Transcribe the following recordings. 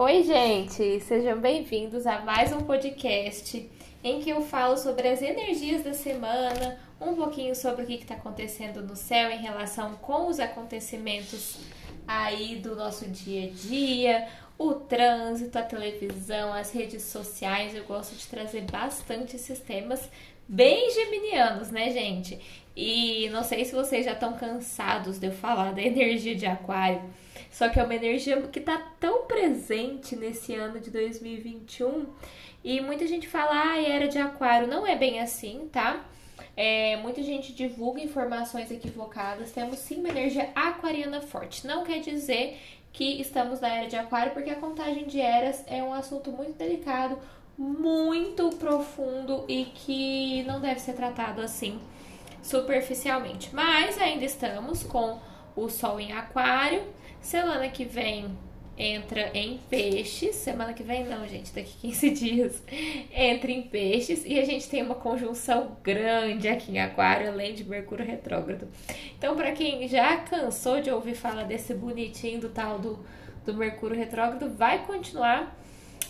Oi, gente! Sejam bem-vindos a mais um podcast em que eu falo sobre as energias da semana, um pouquinho sobre o que está acontecendo no céu em relação com os acontecimentos aí do nosso dia a dia, o trânsito, a televisão, as redes sociais. Eu gosto de trazer bastante esses temas bem geminianos, né, gente? E não sei se vocês já estão cansados de eu falar da energia de Aquário. Só que é uma energia que está tão presente nesse ano de 2021 e muita gente fala, ah, era de Aquário. Não é bem assim, tá? É, muita gente divulga informações equivocadas. Temos sim uma energia aquariana forte. Não quer dizer que estamos na era de Aquário, porque a contagem de eras é um assunto muito delicado, muito profundo e que não deve ser tratado assim superficialmente. Mas ainda estamos com o Sol em Aquário. Semana que vem entra em peixes. Semana que vem não, gente, daqui 15 dias entra em peixes e a gente tem uma conjunção grande aqui em Aquário, além de Mercúrio retrógrado. Então, para quem já cansou de ouvir falar desse bonitinho do tal do, do Mercúrio retrógrado, vai continuar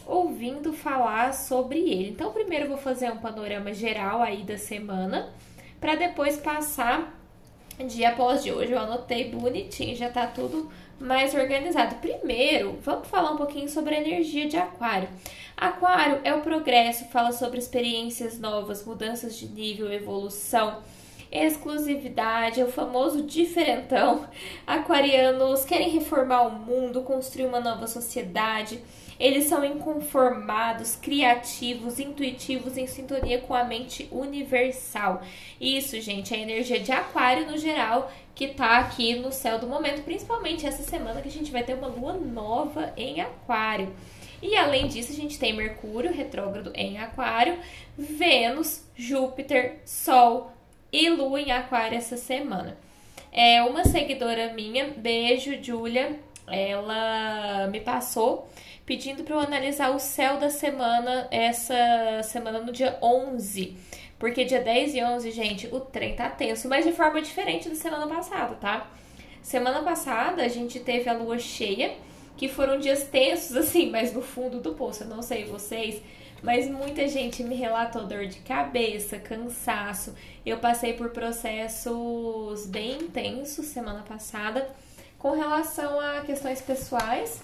ouvindo falar sobre ele. Então, primeiro eu vou fazer um panorama geral aí da semana, para depois passar dia após dia. Hoje eu anotei bonitinho, já tá tudo mais organizado. Primeiro, vamos falar um pouquinho sobre a energia de Aquário. Aquário é o progresso, fala sobre experiências novas, mudanças de nível, evolução, exclusividade, é o famoso diferentão. Aquarianos querem reformar o mundo, construir uma nova sociedade. Eles são inconformados, criativos, intuitivos, em sintonia com a mente universal. Isso, gente, é a energia de Aquário no geral que tá aqui no céu do momento, principalmente essa semana que a gente vai ter uma lua nova em Aquário. E além disso, a gente tem Mercúrio retrógrado em Aquário, Vênus, Júpiter, Sol e Lua em Aquário essa semana. É uma seguidora minha, beijo, Julia, ela me passou pedindo para eu analisar o céu da semana, essa semana no dia 11 porque dia 10 e 11, gente, o trem tá tenso, mas de forma diferente da semana passada, tá? Semana passada a gente teve a lua cheia, que foram dias tensos, assim, mas no fundo do poço. Eu não sei vocês, mas muita gente me relatou dor de cabeça, cansaço. Eu passei por processos bem intensos semana passada com relação a questões pessoais,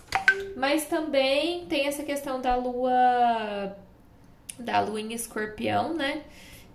mas também tem essa questão da lua da lua em escorpião, né?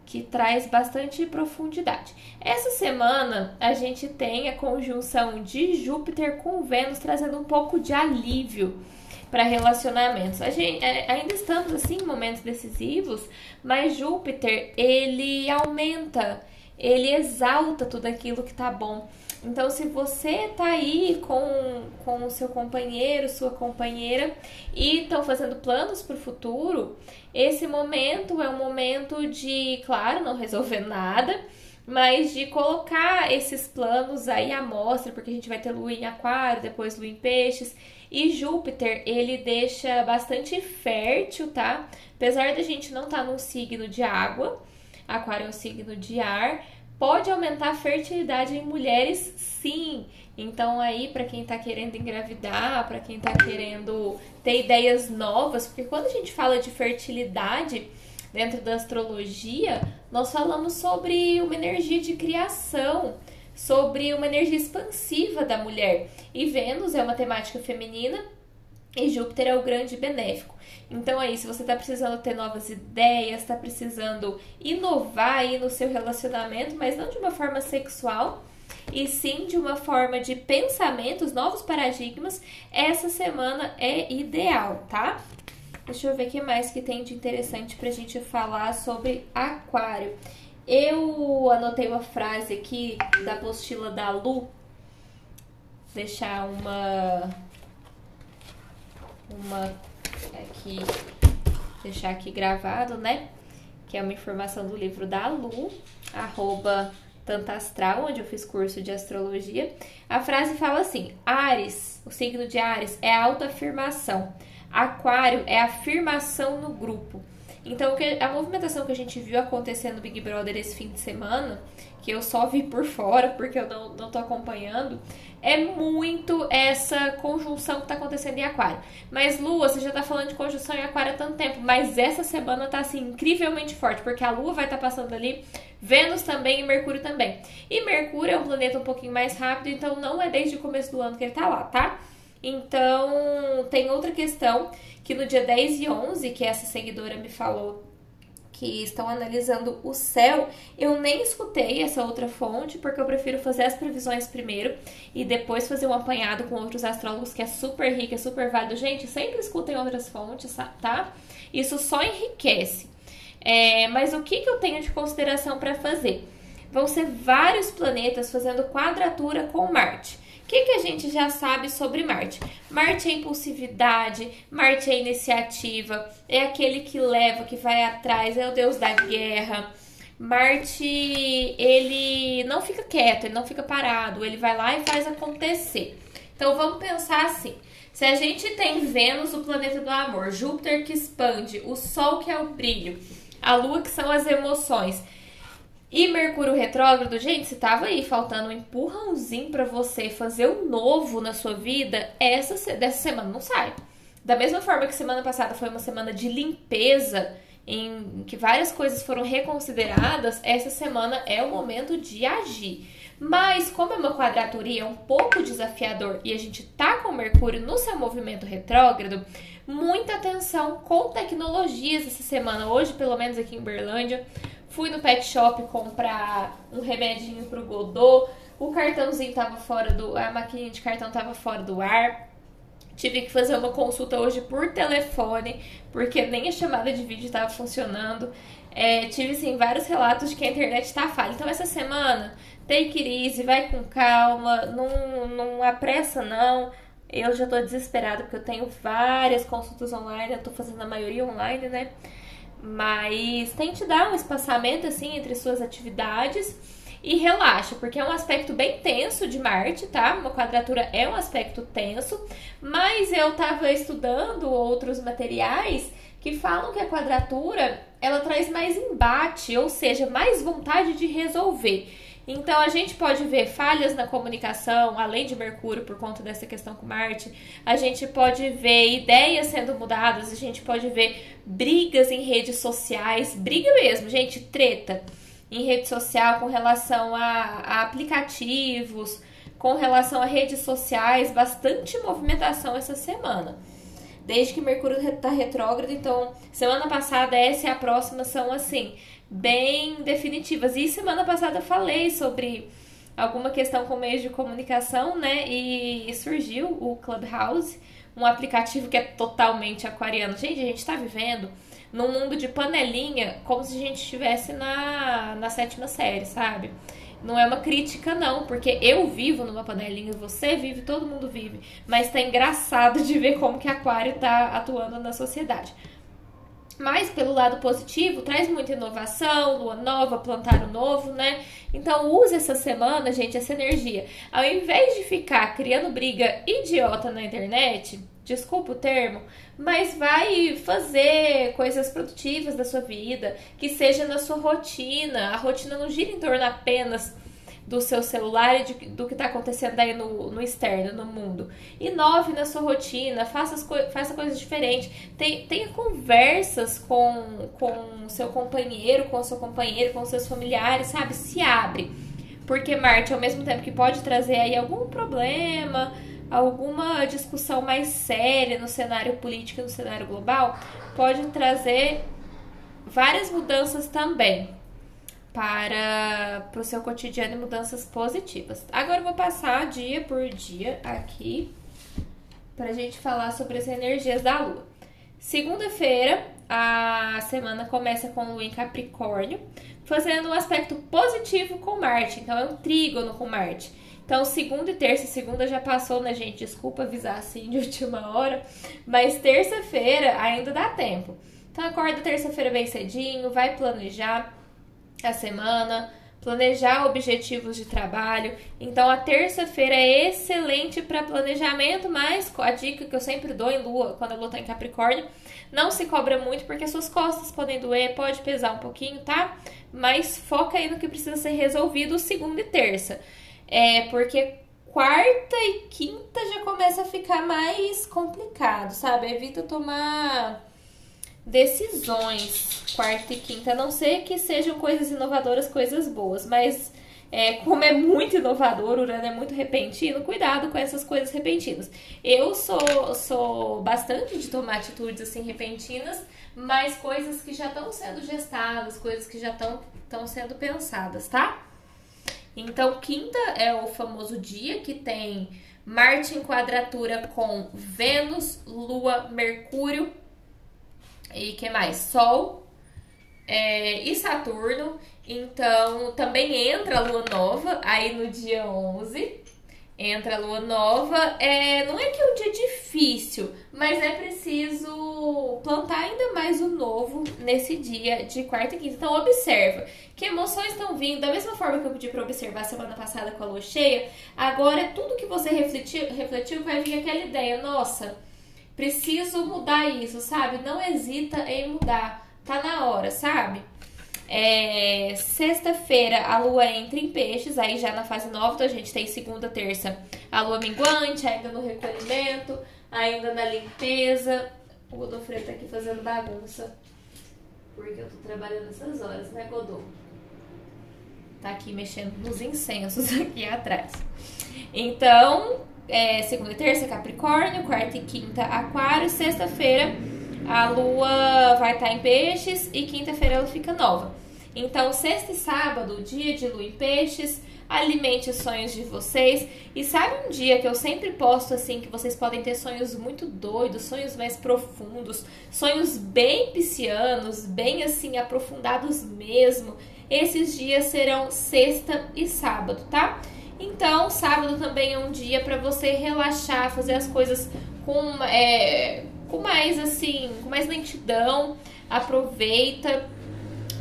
que traz bastante profundidade. Essa semana a gente tem a conjunção de Júpiter com Vênus trazendo um pouco de alívio para relacionamentos. A gente, é, ainda estamos assim em momentos decisivos, mas Júpiter ele aumenta, ele exalta tudo aquilo que tá bom. Então, se você tá aí com, com o seu companheiro, sua companheira e estão fazendo planos para o futuro, esse momento é um momento de, claro, não resolver nada, mas de colocar esses planos aí à mostra, porque a gente vai ter lua em aquário, depois lua em peixes, e Júpiter, ele deixa bastante fértil, tá? Apesar da gente não estar tá num signo de água, aquário é um signo de ar, pode aumentar a fertilidade em mulheres, sim. Então aí para quem está querendo engravidar, para quem está querendo ter ideias novas, porque quando a gente fala de fertilidade dentro da astrologia, nós falamos sobre uma energia de criação, sobre uma energia expansiva da mulher. E Vênus é uma temática feminina e Júpiter é o grande benéfico. Então aí, se você está precisando ter novas ideias, está precisando inovar aí no seu relacionamento, mas não de uma forma sexual, e sim de uma forma de pensamentos, novos paradigmas, essa semana é ideal, tá? Deixa eu ver o que mais que tem de interessante pra gente falar sobre aquário. Eu anotei uma frase aqui da apostila da Lu, deixar uma uma aqui, deixar aqui gravado, né? Que é uma informação do livro da Lu, arroba Tantastral, onde eu fiz curso de astrologia. A frase fala assim: Ares, o signo de Ares é autoafirmação. Aquário é afirmação no grupo. Então, a movimentação que a gente viu acontecer no Big Brother esse fim de semana, que eu só vi por fora porque eu não, não tô acompanhando, é muito essa conjunção que tá acontecendo em Aquário. Mas Lua, você já tá falando de conjunção em Aquário há tanto tempo, mas essa semana tá assim incrivelmente forte, porque a Lua vai estar tá passando ali, Vênus também e Mercúrio também. E Mercúrio é um planeta um pouquinho mais rápido, então não é desde o começo do ano que ele tá lá, tá? Então, tem outra questão que no dia 10 e 11, que essa seguidora me falou que estão analisando o céu, eu nem escutei essa outra fonte, porque eu prefiro fazer as previsões primeiro e depois fazer um apanhado com outros astrólogos que é super rico, é super válido. Gente, sempre escutem outras fontes, tá? Isso só enriquece. É, mas o que, que eu tenho de consideração para fazer? Vão ser vários planetas fazendo quadratura com Marte que, que a gente já sabe sobre Marte? Marte é impulsividade, Marte é iniciativa, é aquele que leva, que vai atrás, é o deus da guerra. Marte, ele não fica quieto, ele não fica parado, ele vai lá e faz acontecer. Então vamos pensar assim: se a gente tem Vênus, o planeta do amor, Júpiter que expande, o Sol que é o brilho, a Lua que são as emoções e Mercúrio retrógrado, gente, se tava aí faltando um empurrãozinho para você fazer um novo na sua vida, essa dessa semana não sai. Da mesma forma que semana passada foi uma semana de limpeza, em que várias coisas foram reconsideradas, essa semana é o momento de agir. Mas como é uma quadratura é um pouco desafiador e a gente tá com Mercúrio no seu movimento retrógrado, muita atenção com tecnologias essa semana. Hoje, pelo menos aqui em Berlândia, Fui no pet shop comprar um remedinho pro Godô. O cartãozinho tava fora do. A maquininha de cartão tava fora do ar. Tive que fazer uma consulta hoje por telefone, porque nem a chamada de vídeo estava funcionando. É, tive, sim, vários relatos de que a internet está falha. Então, essa semana, take it easy, vai com calma, não, não apressa, não. Eu já tô desesperada, porque eu tenho várias consultas online, eu tô fazendo a maioria online, né? Mas tente dar um espaçamento assim entre suas atividades e relaxa, porque é um aspecto bem tenso de Marte, tá? Uma quadratura é um aspecto tenso, mas eu tava estudando outros materiais que falam que a quadratura ela traz mais embate, ou seja, mais vontade de resolver. Então a gente pode ver falhas na comunicação, além de Mercúrio por conta dessa questão com Marte. A gente pode ver ideias sendo mudadas, a gente pode ver brigas em redes sociais, briga mesmo, gente, treta em rede social com relação a, a aplicativos, com relação a redes sociais, bastante movimentação essa semana desde que Mercúrio está retrógrado. Então, semana passada, essa e a próxima são assim, bem definitivas. E semana passada eu falei sobre alguma questão com meios de comunicação, né? E surgiu o Clubhouse, um aplicativo que é totalmente aquariano. Gente, a gente está vivendo num mundo de panelinha como se a gente estivesse na, na sétima série, sabe? Não é uma crítica, não, porque eu vivo numa panelinha, você vive, todo mundo vive. Mas tá engraçado de ver como que aquário tá atuando na sociedade. Mas pelo lado positivo, traz muita inovação, lua nova, plantar o novo, né? Então use essa semana, gente, essa energia. Ao invés de ficar criando briga idiota na internet, desculpa o termo, mas vai fazer coisas produtivas da sua vida, que seja na sua rotina. A rotina não gira em torno apenas do seu celular e de, do que está acontecendo aí no, no externo, no mundo. Inove na sua rotina, faça, co faça coisas diferentes, Tem, tenha conversas com, com seu companheiro, com seu companheiro, com seus familiares, sabe? Se abre. Porque Marte, ao mesmo tempo que pode trazer aí algum problema, alguma discussão mais séria no cenário político no cenário global, pode trazer várias mudanças também para, para o seu cotidiano e mudanças positivas. Agora eu vou passar dia por dia aqui para a gente falar sobre as energias da Lua. Segunda-feira, a semana começa com Lua em Capricórnio, fazendo um aspecto positivo com Marte. Então, é um trígono com Marte. Então, segunda e terça, segunda já passou, né, gente? Desculpa avisar assim de última hora, mas terça-feira ainda dá tempo. Então, acorda terça-feira bem cedinho, vai planejar a semana, planejar objetivos de trabalho. Então a terça-feira é excelente para planejamento, mas a dica que eu sempre dou em lua, quando a lua tá em Capricórnio, não se cobra muito porque suas costas podem doer, pode pesar um pouquinho, tá? Mas foca aí no que precisa ser resolvido segunda e terça. É porque quarta e quinta já começa a ficar mais complicado, sabe? Evita tomar decisões quarta e quinta, a não ser que sejam coisas inovadoras, coisas boas, mas é, como é muito inovador, o Urano é muito repentino, cuidado com essas coisas repentinas. Eu sou, sou bastante de tomar atitudes assim repentinas, mas coisas que já estão sendo gestadas, coisas que já estão sendo pensadas, tá? Então, quinta é o famoso dia que tem Marte em quadratura com Vênus, Lua, Mercúrio e que mais? Sol é, e Saturno. Então, também entra a lua nova aí no dia 11. Entra a lua nova. É, não é que é um dia difícil, mas é preciso plantar ainda mais o novo nesse dia de quarta e quinta. Então, observa que emoções estão vindo. Da mesma forma que eu pedi para observar semana passada com a lua cheia, agora tudo que você refletiu, refletiu vai vir aquela ideia. Nossa preciso mudar isso, sabe? Não hesita em mudar. Tá na hora, sabe? É, Sexta-feira a lua entra em peixes, aí já na fase nova, então a gente tem segunda, terça a lua minguante, ainda no recolhimento, ainda na limpeza. O Godofredo tá aqui fazendo bagunça, porque eu tô trabalhando essas horas, né, Godô? Tá aqui mexendo nos incensos aqui atrás. Então, é, segunda e terça, Capricórnio, quarta e quinta, Aquário, sexta-feira a lua vai estar em peixes e quinta-feira ela fica nova. Então, sexta e sábado, dia de lua em peixes, alimente os sonhos de vocês. E sabe um dia que eu sempre posto assim que vocês podem ter sonhos muito doidos, sonhos mais profundos, sonhos bem piscianos, bem assim aprofundados mesmo. Esses dias serão sexta e sábado, tá? Então, sábado também é um dia para você relaxar, fazer as coisas com, é, com mais assim, com mais lentidão. Aproveita,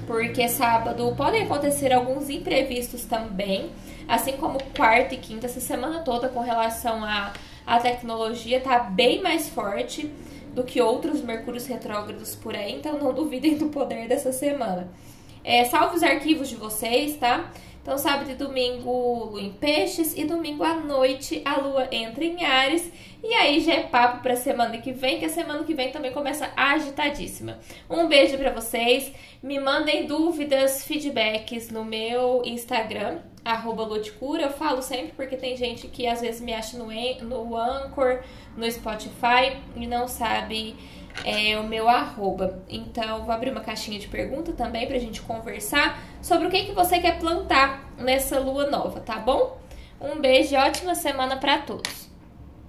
porque sábado podem acontecer alguns imprevistos também, assim como quarta e quinta, essa semana toda com relação à, à tecnologia tá bem mais forte do que outros mercúrios retrógrados por aí, então não duvidem do poder dessa semana. É, salve os arquivos de vocês, tá? Então, sábado e domingo, lua em peixes. E domingo à noite, a lua entra em Ares. E aí já é papo pra semana que vem, que a semana que vem também começa agitadíssima. Um beijo para vocês. Me mandem dúvidas, feedbacks no meu Instagram, arroba. Eu falo sempre porque tem gente que às vezes me acha no, no Anchor, no Spotify e não sabe é o meu arroba. Então, vou abrir uma caixinha de pergunta também pra gente conversar sobre o que, que você quer plantar nessa lua nova, tá bom? Um beijo e ótima semana para todos!